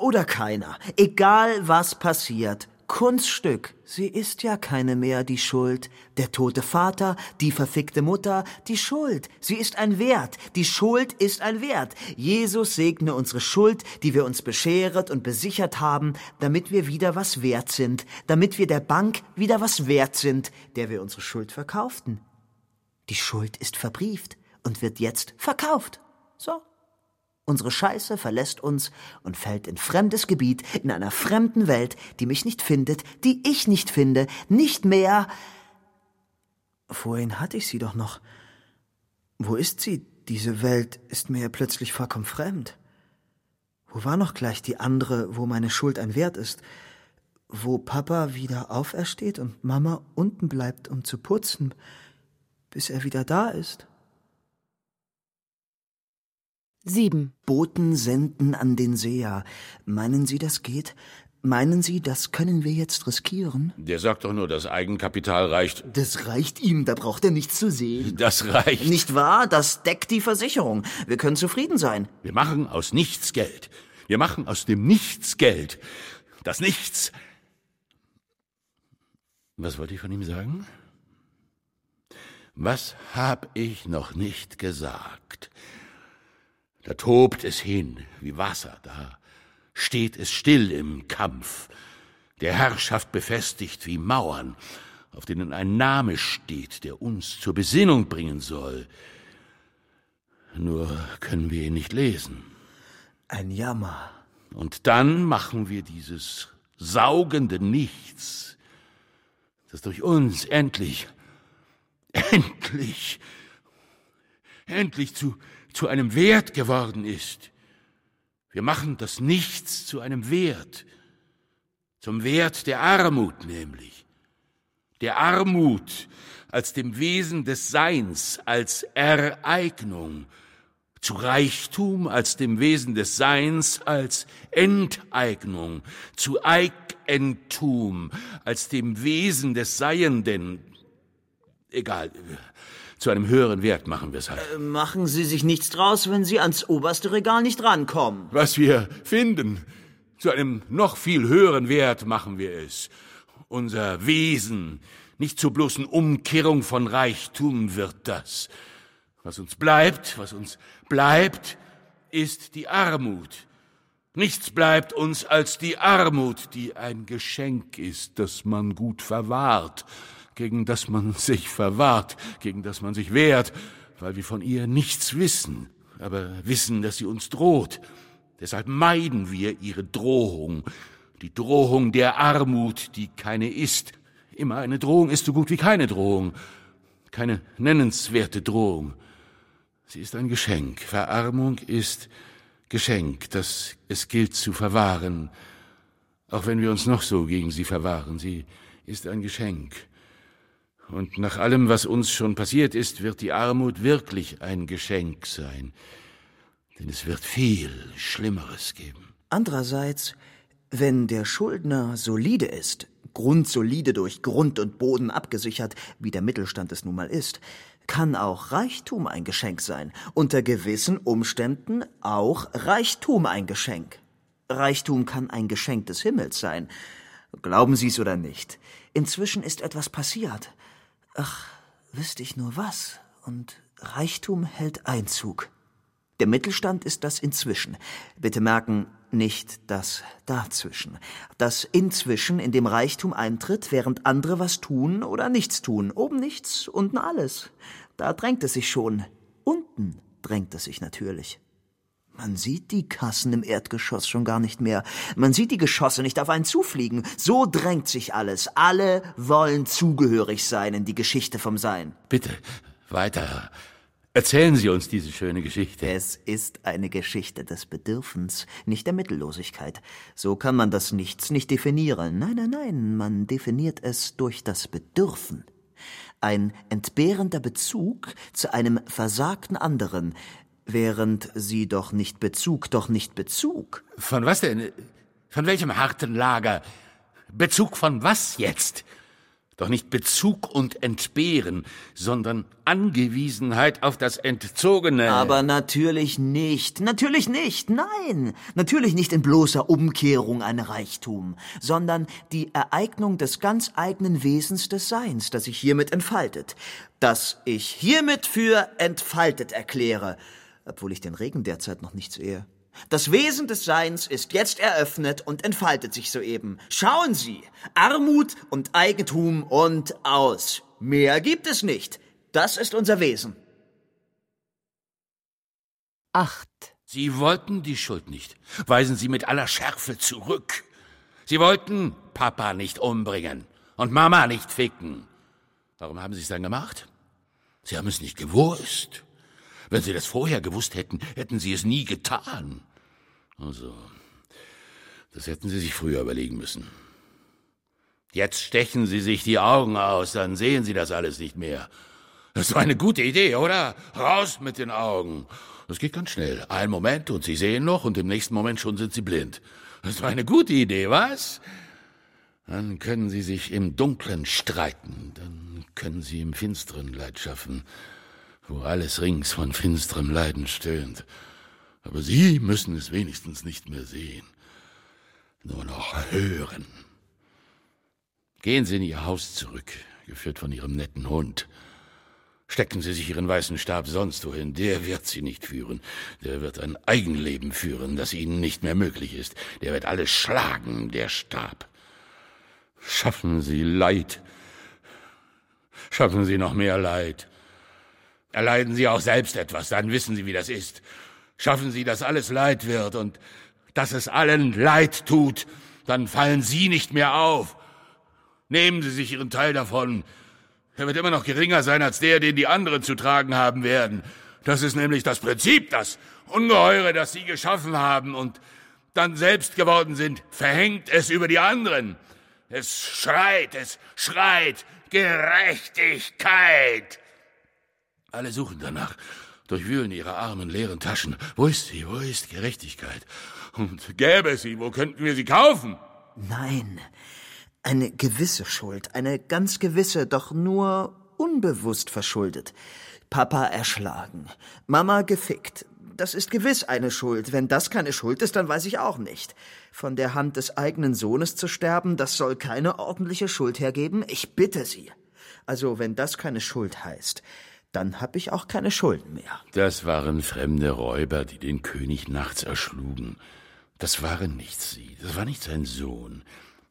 Oder keiner. Egal was passiert. Kunststück. Sie ist ja keine mehr, die Schuld. Der tote Vater, die verfickte Mutter, die Schuld. Sie ist ein Wert. Die Schuld ist ein Wert. Jesus segne unsere Schuld, die wir uns bescheret und besichert haben, damit wir wieder was wert sind, damit wir der Bank wieder was wert sind, der wir unsere Schuld verkauften. Die Schuld ist verbrieft und wird jetzt verkauft. So. Unsere Scheiße verlässt uns und fällt in fremdes Gebiet, in einer fremden Welt, die mich nicht findet, die ich nicht finde, nicht mehr. Vorhin hatte ich sie doch noch. Wo ist sie? Diese Welt ist mir ja plötzlich vollkommen fremd. Wo war noch gleich die andere, wo meine Schuld ein Wert ist? Wo Papa wieder aufersteht und Mama unten bleibt, um zu putzen, bis er wieder da ist? 7. Boten senden an den Seher. Meinen Sie, das geht? Meinen Sie, das können wir jetzt riskieren? Der sagt doch nur, das Eigenkapital reicht. Das reicht ihm, da braucht er nichts zu sehen. Das reicht. Nicht wahr? Das deckt die Versicherung. Wir können zufrieden sein. Wir machen aus nichts Geld. Wir machen aus dem Nichts Geld. Das Nichts. Was wollte ich von ihm sagen? Was hab ich noch nicht gesagt? Da tobt es hin wie Wasser, da steht es still im Kampf, der Herrschaft befestigt wie Mauern, auf denen ein Name steht, der uns zur Besinnung bringen soll. Nur können wir ihn nicht lesen. Ein Jammer. Und dann machen wir dieses saugende Nichts, das durch uns endlich, [laughs] endlich, endlich zu zu einem Wert geworden ist. Wir machen das Nichts zu einem Wert, zum Wert der Armut nämlich, der Armut als dem Wesen des Seins, als Ereignung, zu Reichtum als dem Wesen des Seins, als Enteignung, zu Eig Eigentum als dem Wesen des Seienden. Egal, zu einem höheren Wert machen wir es halt. Äh, machen Sie sich nichts draus, wenn Sie ans oberste Regal nicht rankommen. Was wir finden, zu einem noch viel höheren Wert machen wir es. Unser Wesen, nicht zur bloßen Umkehrung von Reichtum wird das. Was uns bleibt, was uns bleibt, ist die Armut. Nichts bleibt uns als die Armut, die ein Geschenk ist, das man gut verwahrt, gegen das man sich verwahrt, gegen das man sich wehrt, weil wir von ihr nichts wissen, aber wissen, dass sie uns droht. Deshalb meiden wir ihre Drohung, die Drohung der Armut, die keine ist. Immer eine Drohung ist so gut wie keine Drohung, keine nennenswerte Drohung. Sie ist ein Geschenk. Verarmung ist Geschenk, das es gilt zu verwahren, auch wenn wir uns noch so gegen sie verwahren. Sie ist ein Geschenk. Und nach allem, was uns schon passiert ist, wird die Armut wirklich ein Geschenk sein. Denn es wird viel Schlimmeres geben. Andererseits, wenn der Schuldner solide ist, grundsolide durch Grund und Boden abgesichert, wie der Mittelstand es nun mal ist, kann auch Reichtum ein Geschenk sein, unter gewissen Umständen auch Reichtum ein Geschenk. Reichtum kann ein Geschenk des Himmels sein. Glauben Sie es oder nicht. Inzwischen ist etwas passiert. Ach, wüsste ich nur was. Und Reichtum hält Einzug. Der Mittelstand ist das inzwischen. Bitte merken, nicht das dazwischen. Das inzwischen, in dem Reichtum eintritt, während andere was tun oder nichts tun. Oben nichts, unten alles. Da drängt es sich schon. Unten drängt es sich natürlich. Man sieht die Kassen im Erdgeschoss schon gar nicht mehr. Man sieht die Geschosse nicht auf einen zufliegen. So drängt sich alles. Alle wollen zugehörig sein in die Geschichte vom Sein. Bitte, weiter. Erzählen Sie uns diese schöne Geschichte. Es ist eine Geschichte des Bedürfens, nicht der Mittellosigkeit. So kann man das Nichts nicht definieren. Nein, nein, nein, man definiert es durch das Bedürfen. Ein entbehrender Bezug zu einem versagten anderen, während sie doch nicht Bezug, doch nicht Bezug. Von was denn? Von welchem harten Lager? Bezug von was jetzt? Doch nicht Bezug und Entbehren, sondern Angewiesenheit auf das Entzogene. Aber natürlich nicht. Natürlich nicht. Nein. Natürlich nicht in bloßer Umkehrung ein Reichtum, sondern die Ereignung des ganz eigenen Wesens des Seins, das sich hiermit entfaltet. Das ich hiermit für entfaltet erkläre, obwohl ich den Regen derzeit noch nicht sehe. Das Wesen des Seins ist jetzt eröffnet und entfaltet sich soeben. Schauen Sie, Armut und Eigentum und aus. Mehr gibt es nicht. Das ist unser Wesen. Acht. Sie wollten die Schuld nicht. Weisen Sie mit aller Schärfe zurück. Sie wollten Papa nicht umbringen und Mama nicht ficken. Warum haben Sie es dann gemacht? Sie haben es nicht gewusst. Wenn Sie das vorher gewusst hätten, hätten Sie es nie getan. Also, das hätten Sie sich früher überlegen müssen. Jetzt stechen Sie sich die Augen aus, dann sehen Sie das alles nicht mehr. Das war eine gute Idee, oder? Raus mit den Augen. Das geht ganz schnell. Ein Moment und Sie sehen noch und im nächsten Moment schon sind Sie blind. Das war eine gute Idee, was? Dann können Sie sich im Dunklen streiten, dann können Sie im Finsteren Leid schaffen wo alles rings von finsterem Leiden stöhnt. Aber Sie müssen es wenigstens nicht mehr sehen, nur noch hören. Gehen Sie in Ihr Haus zurück, geführt von Ihrem netten Hund. Stecken Sie sich Ihren weißen Stab sonst wohin, der wird Sie nicht führen. Der wird ein Eigenleben führen, das Ihnen nicht mehr möglich ist. Der wird alles schlagen, der Stab. Schaffen Sie Leid. Schaffen Sie noch mehr Leid. Erleiden Sie auch selbst etwas, dann wissen Sie, wie das ist. Schaffen Sie, dass alles Leid wird und dass es allen Leid tut, dann fallen Sie nicht mehr auf. Nehmen Sie sich Ihren Teil davon. Er wird immer noch geringer sein als der, den die anderen zu tragen haben werden. Das ist nämlich das Prinzip, das Ungeheure, das Sie geschaffen haben und dann selbst geworden sind, verhängt es über die anderen. Es schreit, es schreit Gerechtigkeit. Alle suchen danach, durchwühlen ihre armen, leeren Taschen. Wo ist sie? Wo ist Gerechtigkeit? Und gäbe es sie, wo könnten wir sie kaufen? Nein, eine gewisse Schuld, eine ganz gewisse, doch nur unbewusst verschuldet. Papa erschlagen, Mama gefickt. Das ist gewiss eine Schuld. Wenn das keine Schuld ist, dann weiß ich auch nicht. Von der Hand des eigenen Sohnes zu sterben, das soll keine ordentliche Schuld hergeben. Ich bitte Sie. Also, wenn das keine Schuld heißt, dann hab ich auch keine Schulden mehr. Das waren fremde Räuber, die den König nachts erschlugen. Das waren nicht Sie, das war nicht sein Sohn.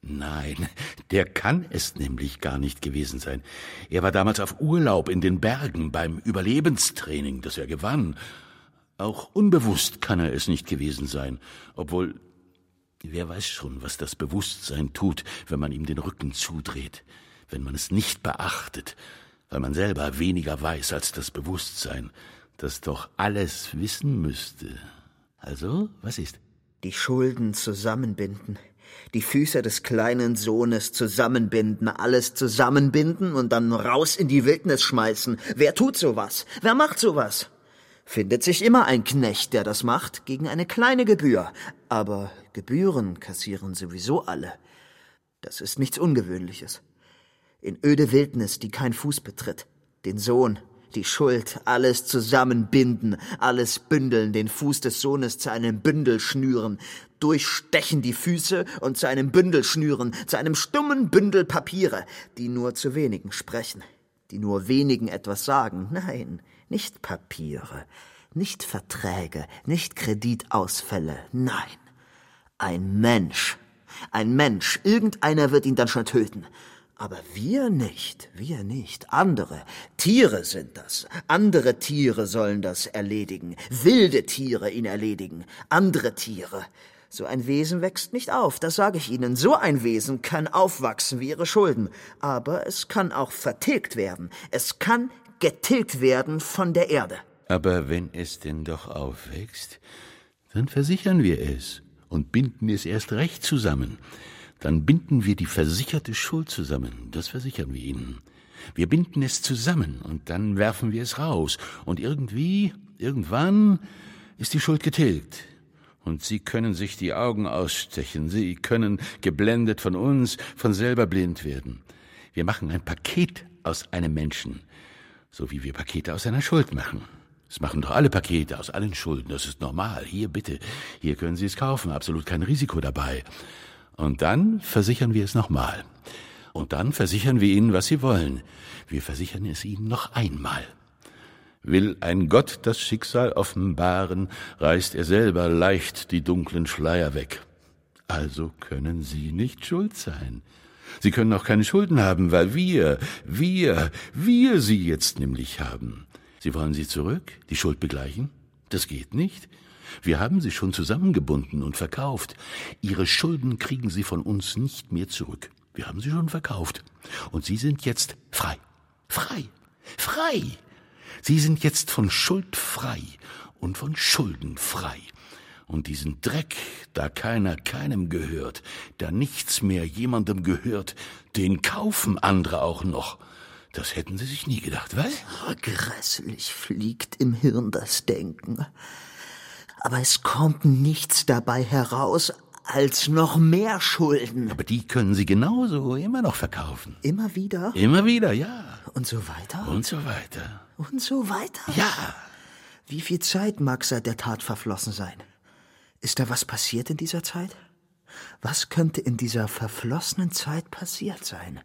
Nein, der kann es nämlich gar nicht gewesen sein. Er war damals auf Urlaub in den Bergen beim Überlebenstraining, das er gewann. Auch unbewusst kann er es nicht gewesen sein, obwohl wer weiß schon, was das Bewusstsein tut, wenn man ihm den Rücken zudreht, wenn man es nicht beachtet, weil man selber weniger weiß als das Bewusstsein, das doch alles wissen müsste. Also, was ist? Die Schulden zusammenbinden die Füße des kleinen Sohnes zusammenbinden, alles zusammenbinden und dann raus in die Wildnis schmeißen. Wer tut sowas? Wer macht sowas? Findet sich immer ein Knecht, der das macht, gegen eine kleine Gebühr. Aber Gebühren kassieren sowieso alle. Das ist nichts Ungewöhnliches. In öde Wildnis, die kein Fuß betritt. Den Sohn, die Schuld, alles zusammenbinden, alles bündeln, den Fuß des Sohnes zu einem Bündel schnüren, durchstechen die Füße und zu einem Bündel schnüren, zu einem stummen Bündel Papiere, die nur zu wenigen sprechen, die nur wenigen etwas sagen. Nein, nicht Papiere, nicht Verträge, nicht Kreditausfälle, nein. Ein Mensch. Ein Mensch. Irgendeiner wird ihn dann schon töten. Aber wir nicht, wir nicht. Andere, Tiere sind das. Andere Tiere sollen das erledigen. Wilde Tiere ihn erledigen. Andere Tiere. So ein Wesen wächst nicht auf, das sage ich Ihnen. So ein Wesen kann aufwachsen wie Ihre Schulden. Aber es kann auch vertilgt werden. Es kann getilgt werden von der Erde. Aber wenn es denn doch aufwächst, dann versichern wir es und binden es erst recht zusammen dann binden wir die versicherte Schuld zusammen, das versichern wir Ihnen. Wir binden es zusammen und dann werfen wir es raus. Und irgendwie, irgendwann ist die Schuld getilgt. Und Sie können sich die Augen ausstechen, Sie können, geblendet von uns, von selber blind werden. Wir machen ein Paket aus einem Menschen, so wie wir Pakete aus einer Schuld machen. Das machen doch alle Pakete aus allen Schulden, das ist normal. Hier bitte, hier können Sie es kaufen, absolut kein Risiko dabei. Und dann versichern wir es nochmal. Und dann versichern wir Ihnen, was Sie wollen. Wir versichern es Ihnen noch einmal. Will ein Gott das Schicksal offenbaren, reißt er selber leicht die dunklen Schleier weg. Also können Sie nicht schuld sein. Sie können auch keine Schulden haben, weil wir, wir, wir sie jetzt nämlich haben. Sie wollen sie zurück, die Schuld begleichen? Das geht nicht. Wir haben sie schon zusammengebunden und verkauft. Ihre Schulden kriegen Sie von uns nicht mehr zurück. Wir haben sie schon verkauft. Und Sie sind jetzt frei. Frei. Frei. Sie sind jetzt von Schuld frei und von Schulden frei. Und diesen Dreck, da keiner keinem gehört, da nichts mehr jemandem gehört, den kaufen andere auch noch. Das hätten Sie sich nie gedacht, was? Grässlich fliegt im Hirn das Denken aber es kommt nichts dabei heraus als noch mehr Schulden. Aber die können Sie genauso immer noch verkaufen. Immer wieder? Immer wieder, ja. Und so weiter? Und so weiter. Und so weiter? Ja. Wie viel Zeit mag seit der Tat verflossen sein? Ist da was passiert in dieser Zeit? Was könnte in dieser verflossenen Zeit passiert sein?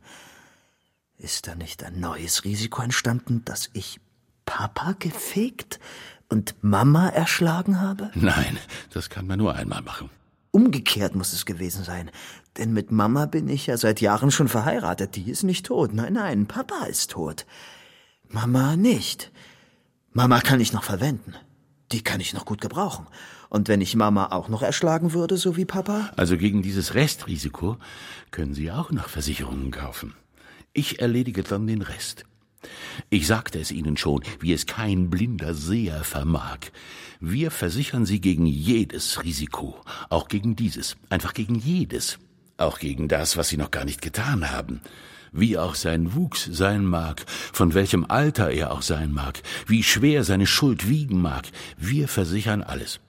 Ist da nicht ein neues Risiko entstanden, dass ich Papa gefickt, und Mama erschlagen habe? Nein, das kann man nur einmal machen. Umgekehrt muss es gewesen sein. Denn mit Mama bin ich ja seit Jahren schon verheiratet. Die ist nicht tot. Nein, nein, Papa ist tot. Mama nicht. Mama kann ich noch verwenden. Die kann ich noch gut gebrauchen. Und wenn ich Mama auch noch erschlagen würde, so wie Papa? Also gegen dieses Restrisiko können Sie auch noch Versicherungen kaufen. Ich erledige dann den Rest. Ich sagte es Ihnen schon, wie es kein blinder Seher vermag. Wir versichern Sie gegen jedes Risiko, auch gegen dieses, einfach gegen jedes, auch gegen das, was Sie noch gar nicht getan haben. Wie auch sein Wuchs sein mag, von welchem Alter er auch sein mag, wie schwer seine Schuld wiegen mag, wir versichern alles.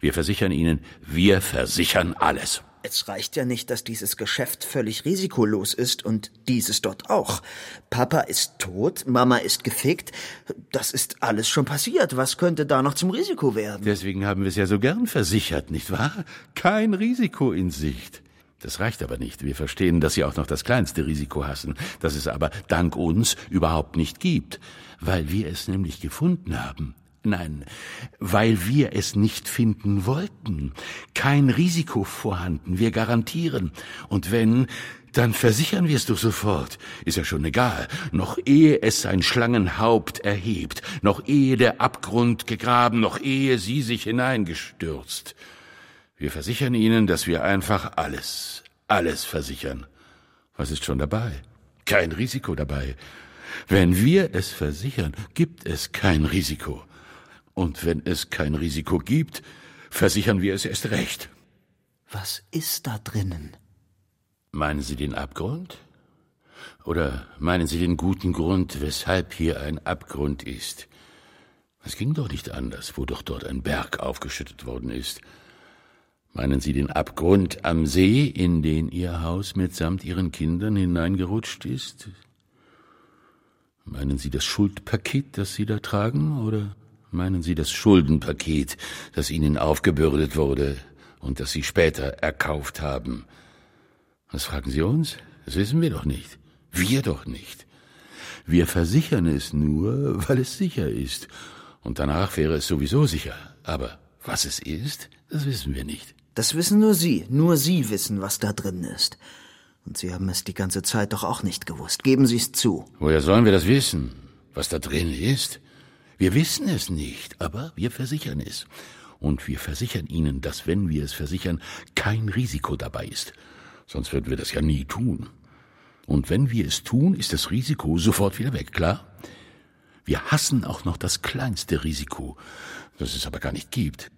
Wir versichern Ihnen, wir versichern alles. Es reicht ja nicht, dass dieses Geschäft völlig risikolos ist und dieses dort auch. Papa ist tot, Mama ist gefickt. Das ist alles schon passiert. Was könnte da noch zum Risiko werden? Deswegen haben wir es ja so gern versichert, nicht wahr? Kein Risiko in Sicht. Das reicht aber nicht. Wir verstehen, dass Sie auch noch das kleinste Risiko hassen, das es aber dank uns überhaupt nicht gibt, weil wir es nämlich gefunden haben. Nein, weil wir es nicht finden wollten. Kein Risiko vorhanden, wir garantieren. Und wenn, dann versichern wir es doch sofort. Ist ja schon egal. Noch ehe es sein Schlangenhaupt erhebt, noch ehe der Abgrund gegraben, noch ehe sie sich hineingestürzt. Wir versichern Ihnen, dass wir einfach alles, alles versichern. Was ist schon dabei? Kein Risiko dabei. Wenn wir es versichern, gibt es kein Risiko. Und wenn es kein Risiko gibt, versichern wir es erst recht. Was ist da drinnen? Meinen Sie den Abgrund? Oder meinen Sie den guten Grund, weshalb hier ein Abgrund ist? Es ging doch nicht anders, wo doch dort ein Berg aufgeschüttet worden ist. Meinen Sie den Abgrund am See, in den Ihr Haus mitsamt Ihren Kindern hineingerutscht ist? Meinen Sie das Schuldpaket, das Sie da tragen, oder Meinen Sie das Schuldenpaket, das Ihnen aufgebürdet wurde und das Sie später erkauft haben? Was fragen Sie uns? Das wissen wir doch nicht. Wir doch nicht. Wir versichern es nur, weil es sicher ist. Und danach wäre es sowieso sicher. Aber was es ist, das wissen wir nicht. Das wissen nur Sie. Nur Sie wissen, was da drin ist. Und Sie haben es die ganze Zeit doch auch nicht gewusst. Geben Sie es zu. Woher sollen wir das wissen? Was da drin ist? Wir wissen es nicht, aber wir versichern es. Und wir versichern Ihnen, dass wenn wir es versichern, kein Risiko dabei ist. Sonst würden wir das ja nie tun. Und wenn wir es tun, ist das Risiko sofort wieder weg, klar? Wir hassen auch noch das kleinste Risiko, das es aber gar nicht gibt.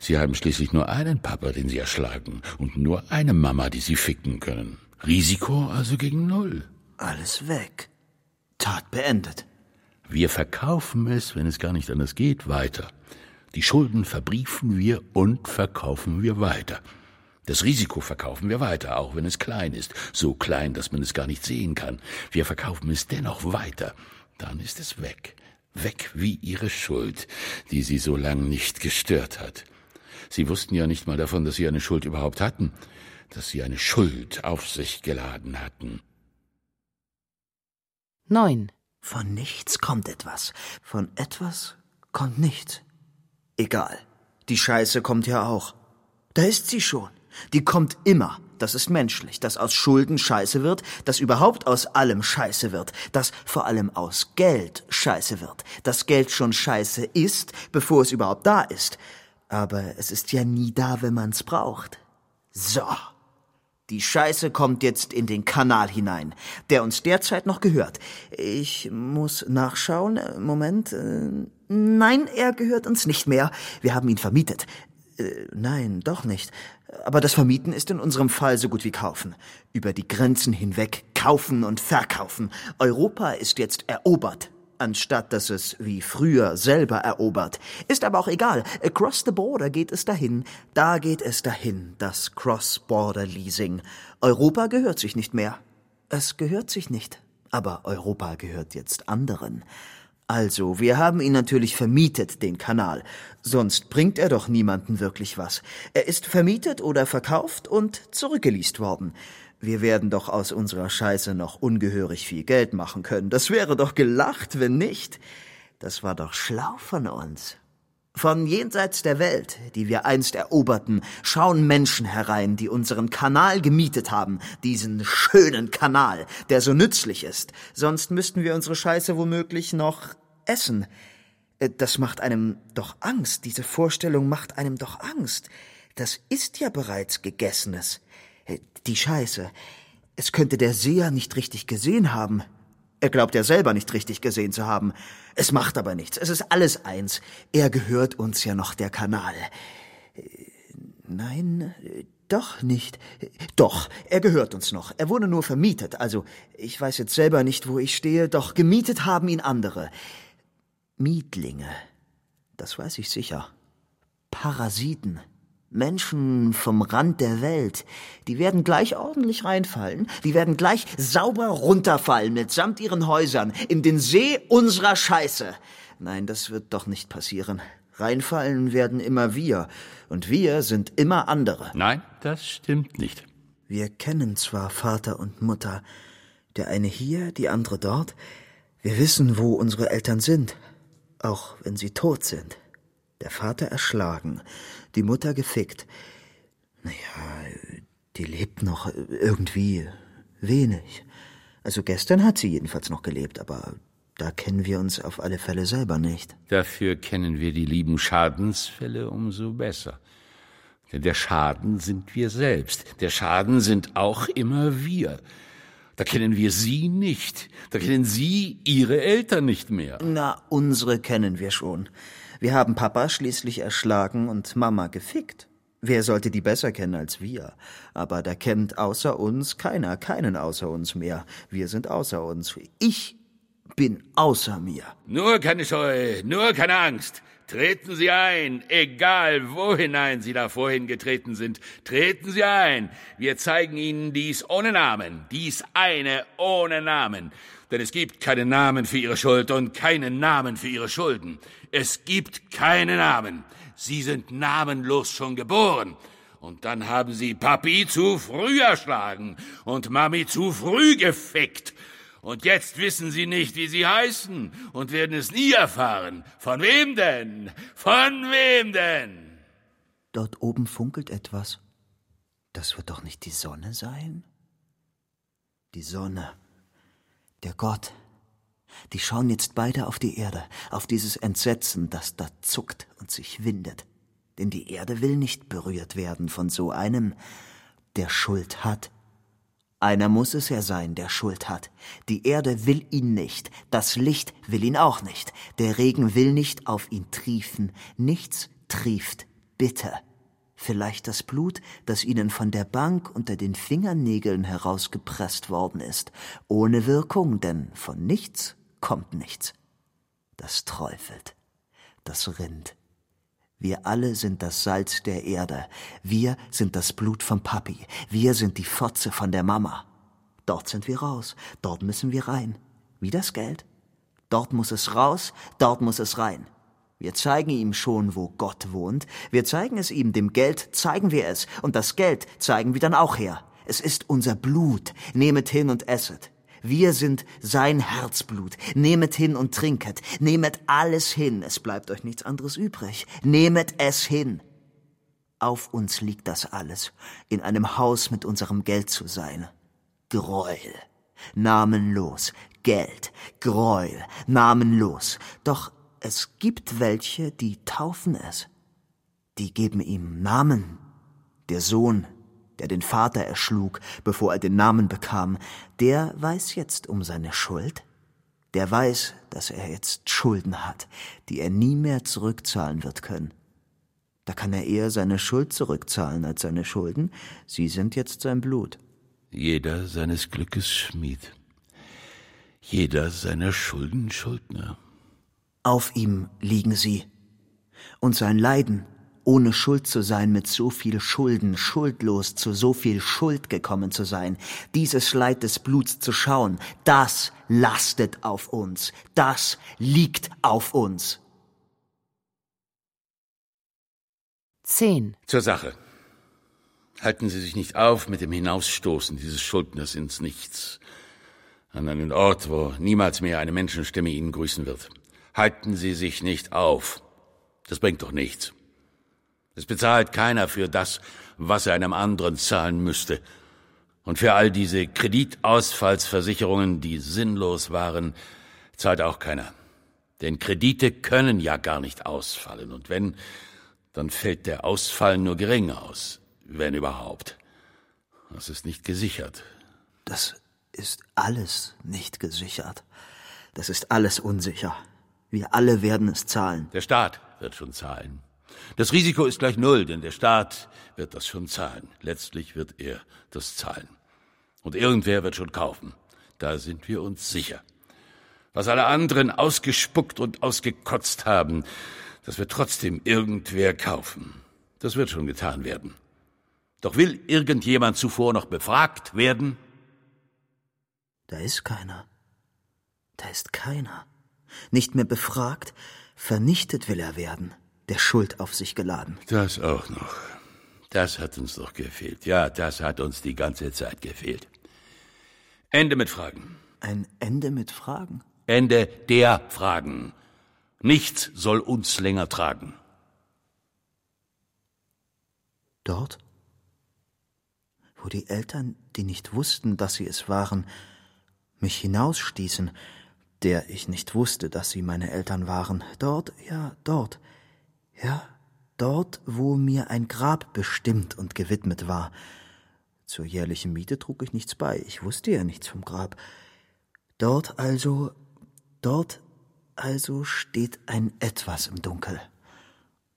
Sie haben schließlich nur einen Papa, den Sie erschlagen, und nur eine Mama, die Sie ficken können. Risiko also gegen Null. Alles weg. Tat beendet. Wir verkaufen es, wenn es gar nicht anders geht, weiter. Die Schulden verbriefen wir und verkaufen wir weiter. Das Risiko verkaufen wir weiter, auch wenn es klein ist, so klein, dass man es gar nicht sehen kann. Wir verkaufen es dennoch weiter. Dann ist es weg. Weg wie Ihre Schuld, die Sie so lang nicht gestört hat. Sie wussten ja nicht mal davon, dass Sie eine Schuld überhaupt hatten, dass Sie eine Schuld auf sich geladen hatten. 9. Von nichts kommt etwas. Von etwas kommt nichts. Egal. Die Scheiße kommt ja auch. Da ist sie schon. Die kommt immer. Das ist menschlich, dass aus Schulden Scheiße wird, dass überhaupt aus allem Scheiße wird, dass vor allem aus Geld Scheiße wird, dass Geld schon Scheiße ist, bevor es überhaupt da ist. Aber es ist ja nie da, wenn man's braucht. So. Die Scheiße kommt jetzt in den Kanal hinein, der uns derzeit noch gehört. Ich muss nachschauen. Moment. Äh, nein, er gehört uns nicht mehr. Wir haben ihn vermietet. Äh, nein, doch nicht. Aber das Vermieten ist in unserem Fall so gut wie kaufen. Über die Grenzen hinweg kaufen und verkaufen. Europa ist jetzt erobert anstatt dass es wie früher selber erobert. Ist aber auch egal. Across the border geht es dahin. Da geht es dahin, das Cross-Border-Leasing. Europa gehört sich nicht mehr. Es gehört sich nicht. Aber Europa gehört jetzt anderen. Also, wir haben ihn natürlich vermietet, den Kanal. Sonst bringt er doch niemanden wirklich was. Er ist vermietet oder verkauft und zurückgeleast worden. Wir werden doch aus unserer Scheiße noch ungehörig viel Geld machen können. Das wäre doch gelacht, wenn nicht. Das war doch schlau von uns. Von jenseits der Welt, die wir einst eroberten, schauen Menschen herein, die unseren Kanal gemietet haben, diesen schönen Kanal, der so nützlich ist. Sonst müssten wir unsere Scheiße womöglich noch essen. Äh, das macht einem doch Angst, diese Vorstellung macht einem doch Angst. Das ist ja bereits Gegessenes. Die Scheiße. Es könnte der Seher nicht richtig gesehen haben. Er glaubt ja selber nicht richtig gesehen zu haben. Es macht aber nichts. Es ist alles eins. Er gehört uns ja noch, der Kanal. Nein, doch nicht. Doch, er gehört uns noch. Er wurde nur vermietet. Also, ich weiß jetzt selber nicht, wo ich stehe, doch gemietet haben ihn andere. Mietlinge. Das weiß ich sicher. Parasiten. Menschen vom Rand der Welt, die werden gleich ordentlich reinfallen, die werden gleich sauber runterfallen mitsamt ihren Häusern in den See unserer Scheiße. Nein, das wird doch nicht passieren. Reinfallen werden immer wir, und wir sind immer andere. Nein, das stimmt nicht. Wir kennen zwar Vater und Mutter, der eine hier, die andere dort. Wir wissen, wo unsere Eltern sind, auch wenn sie tot sind. Der Vater erschlagen, die Mutter gefickt. Naja, die lebt noch irgendwie wenig. Also gestern hat sie jedenfalls noch gelebt, aber da kennen wir uns auf alle Fälle selber nicht. Dafür kennen wir die lieben Schadensfälle umso besser. Denn der Schaden sind wir selbst. Der Schaden sind auch immer wir. Da kennen wir Sie nicht. Da kennen Sie Ihre Eltern nicht mehr. Na, unsere kennen wir schon. Wir haben Papa schließlich erschlagen und Mama gefickt. Wer sollte die besser kennen als wir? Aber da kennt außer uns keiner keinen außer uns mehr. Wir sind außer uns. Ich bin außer mir. Nur keine Scheu, nur keine Angst. Treten Sie ein, egal wo hinein Sie da vorhin getreten sind. Treten Sie ein. Wir zeigen Ihnen dies ohne Namen, dies eine ohne Namen. Denn es gibt keinen Namen für Ihre Schuld und keinen Namen für Ihre Schulden. Es gibt keine Namen. Sie sind namenlos schon geboren. Und dann haben Sie Papi zu früh erschlagen und Mami zu früh gefickt. Und jetzt wissen Sie nicht, wie Sie heißen und werden es nie erfahren. Von wem denn? Von wem denn? Dort oben funkelt etwas. Das wird doch nicht die Sonne sein? Die Sonne. Der Gott. Die schauen jetzt beide auf die Erde, auf dieses Entsetzen, das da zuckt und sich windet. Denn die Erde will nicht berührt werden von so einem, der Schuld hat. Einer muss es ja sein, der Schuld hat. Die Erde will ihn nicht, das Licht will ihn auch nicht, der Regen will nicht auf ihn triefen, nichts trieft, bitte. Vielleicht das Blut, das ihnen von der Bank unter den Fingernägeln herausgepresst worden ist, ohne Wirkung, denn von nichts kommt nichts. Das träufelt, das rinnt, wir alle sind das Salz der Erde. Wir sind das Blut vom Papi. Wir sind die Fotze von der Mama. Dort sind wir raus. Dort müssen wir rein. Wie das Geld. Dort muss es raus. Dort muss es rein. Wir zeigen ihm schon, wo Gott wohnt. Wir zeigen es ihm. Dem Geld zeigen wir es. Und das Geld zeigen wir dann auch her. Es ist unser Blut. Nehmet hin und esset. Wir sind sein Herzblut. Nehmet hin und trinket. Nehmet alles hin. Es bleibt euch nichts anderes übrig. Nehmet es hin. Auf uns liegt das alles, in einem Haus mit unserem Geld zu sein. Gräuel. Namenlos. Geld. Gräuel. Namenlos. Doch es gibt welche, die taufen es. Die geben ihm Namen. Der Sohn, der den Vater erschlug, bevor er den Namen bekam, der weiß jetzt um seine Schuld. Der weiß, dass er jetzt Schulden hat, die er nie mehr zurückzahlen wird können. Da kann er eher seine Schuld zurückzahlen als seine Schulden. Sie sind jetzt sein Blut. Jeder seines Glückes Schmied. Jeder seiner Schulden Schuldner. Auf ihm liegen sie. Und sein Leiden ohne Schuld zu sein, mit so viel Schulden, schuldlos zu so viel Schuld gekommen zu sein, dieses Leid des Bluts zu schauen, das lastet auf uns, das liegt auf uns. Zehn. Zur Sache. Halten Sie sich nicht auf mit dem Hinausstoßen dieses Schuldners ins Nichts, an einen Ort, wo niemals mehr eine Menschenstimme Ihnen grüßen wird. Halten Sie sich nicht auf. Das bringt doch nichts. Es bezahlt keiner für das, was er einem anderen zahlen müsste. Und für all diese Kreditausfallsversicherungen, die sinnlos waren, zahlt auch keiner. Denn Kredite können ja gar nicht ausfallen. Und wenn, dann fällt der Ausfall nur gering aus, wenn überhaupt. Das ist nicht gesichert. Das ist alles nicht gesichert. Das ist alles unsicher. Wir alle werden es zahlen. Der Staat wird schon zahlen. Das Risiko ist gleich null, denn der Staat wird das schon zahlen. Letztlich wird er das zahlen. Und irgendwer wird schon kaufen. Da sind wir uns sicher. Was alle anderen ausgespuckt und ausgekotzt haben, das wird trotzdem irgendwer kaufen. Das wird schon getan werden. Doch will irgendjemand zuvor noch befragt werden? Da ist keiner. Da ist keiner. Nicht mehr befragt, vernichtet will er werden, der Schuld auf sich geladen. Das auch noch. Das hat uns doch gefehlt. Ja, das hat uns die ganze Zeit gefehlt. Ende mit Fragen. Ein Ende mit Fragen? Ende der Fragen. Nichts soll uns länger tragen. Dort, wo die Eltern, die nicht wussten, dass sie es waren, mich hinausstießen, der ich nicht wusste, dass sie meine Eltern waren, dort, ja, dort, ja, dort, wo mir ein Grab bestimmt und gewidmet war. Zur jährlichen Miete trug ich nichts bei, ich wusste ja nichts vom Grab. Dort also, dort also steht ein Etwas im Dunkel.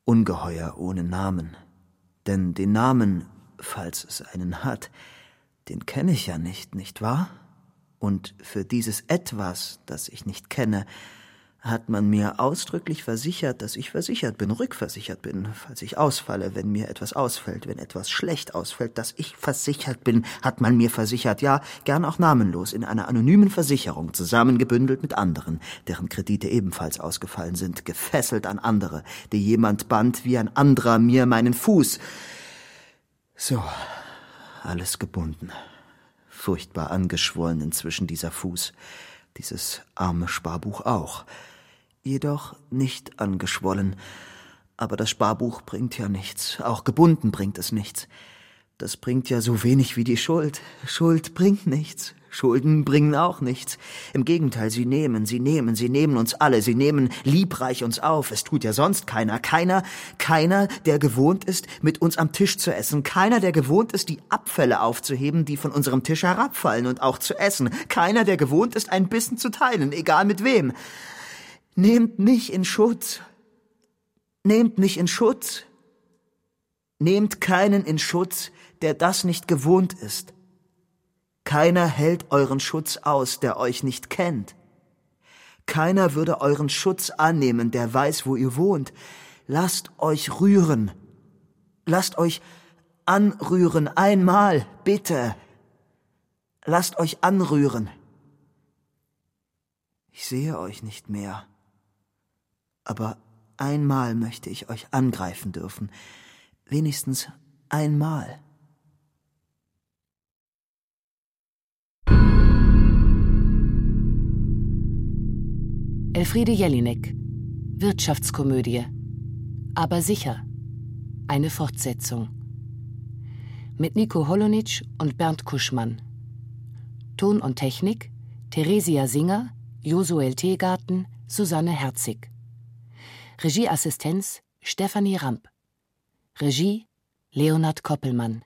Ungeheuer ohne Namen. Denn den Namen, falls es einen hat, den kenne ich ja nicht, nicht wahr? Und für dieses Etwas, das ich nicht kenne, hat man mir ausdrücklich versichert, dass ich versichert bin, rückversichert bin, falls ich ausfalle, wenn mir etwas ausfällt, wenn etwas schlecht ausfällt, dass ich versichert bin, hat man mir versichert, ja, gern auch namenlos, in einer anonymen Versicherung, zusammengebündelt mit anderen, deren Kredite ebenfalls ausgefallen sind, gefesselt an andere, die jemand band wie ein anderer mir meinen Fuß. So, alles gebunden, furchtbar angeschwollen inzwischen dieser Fuß, dieses arme Sparbuch auch jedoch nicht angeschwollen. Aber das Sparbuch bringt ja nichts, auch gebunden bringt es nichts. Das bringt ja so wenig wie die Schuld. Schuld bringt nichts. Schulden bringen auch nichts. Im Gegenteil, sie nehmen, sie nehmen, sie nehmen uns alle, sie nehmen liebreich uns auf. Es tut ja sonst keiner. Keiner, keiner, der gewohnt ist, mit uns am Tisch zu essen. Keiner, der gewohnt ist, die Abfälle aufzuheben, die von unserem Tisch herabfallen und auch zu essen. Keiner, der gewohnt ist, ein Bissen zu teilen, egal mit wem. Nehmt mich in Schutz. Nehmt mich in Schutz. Nehmt keinen in Schutz, der das nicht gewohnt ist. Keiner hält euren Schutz aus, der euch nicht kennt. Keiner würde euren Schutz annehmen, der weiß, wo ihr wohnt. Lasst euch rühren. Lasst euch anrühren einmal, bitte. Lasst euch anrühren. Ich sehe euch nicht mehr aber einmal möchte ich euch angreifen dürfen, wenigstens einmal. Elfriede Jelinek. Wirtschaftskomödie. Aber sicher. Eine Fortsetzung. Mit Nico Holonitsch und Bernd Kuschmann. Ton und Technik Theresia Singer, Josuel Teegarten, Susanne Herzig. Regieassistenz Stefanie Ramp. Regie Leonhard Koppelmann.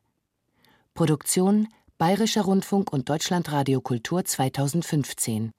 Produktion Bayerischer Rundfunk und Deutschlandradio Kultur 2015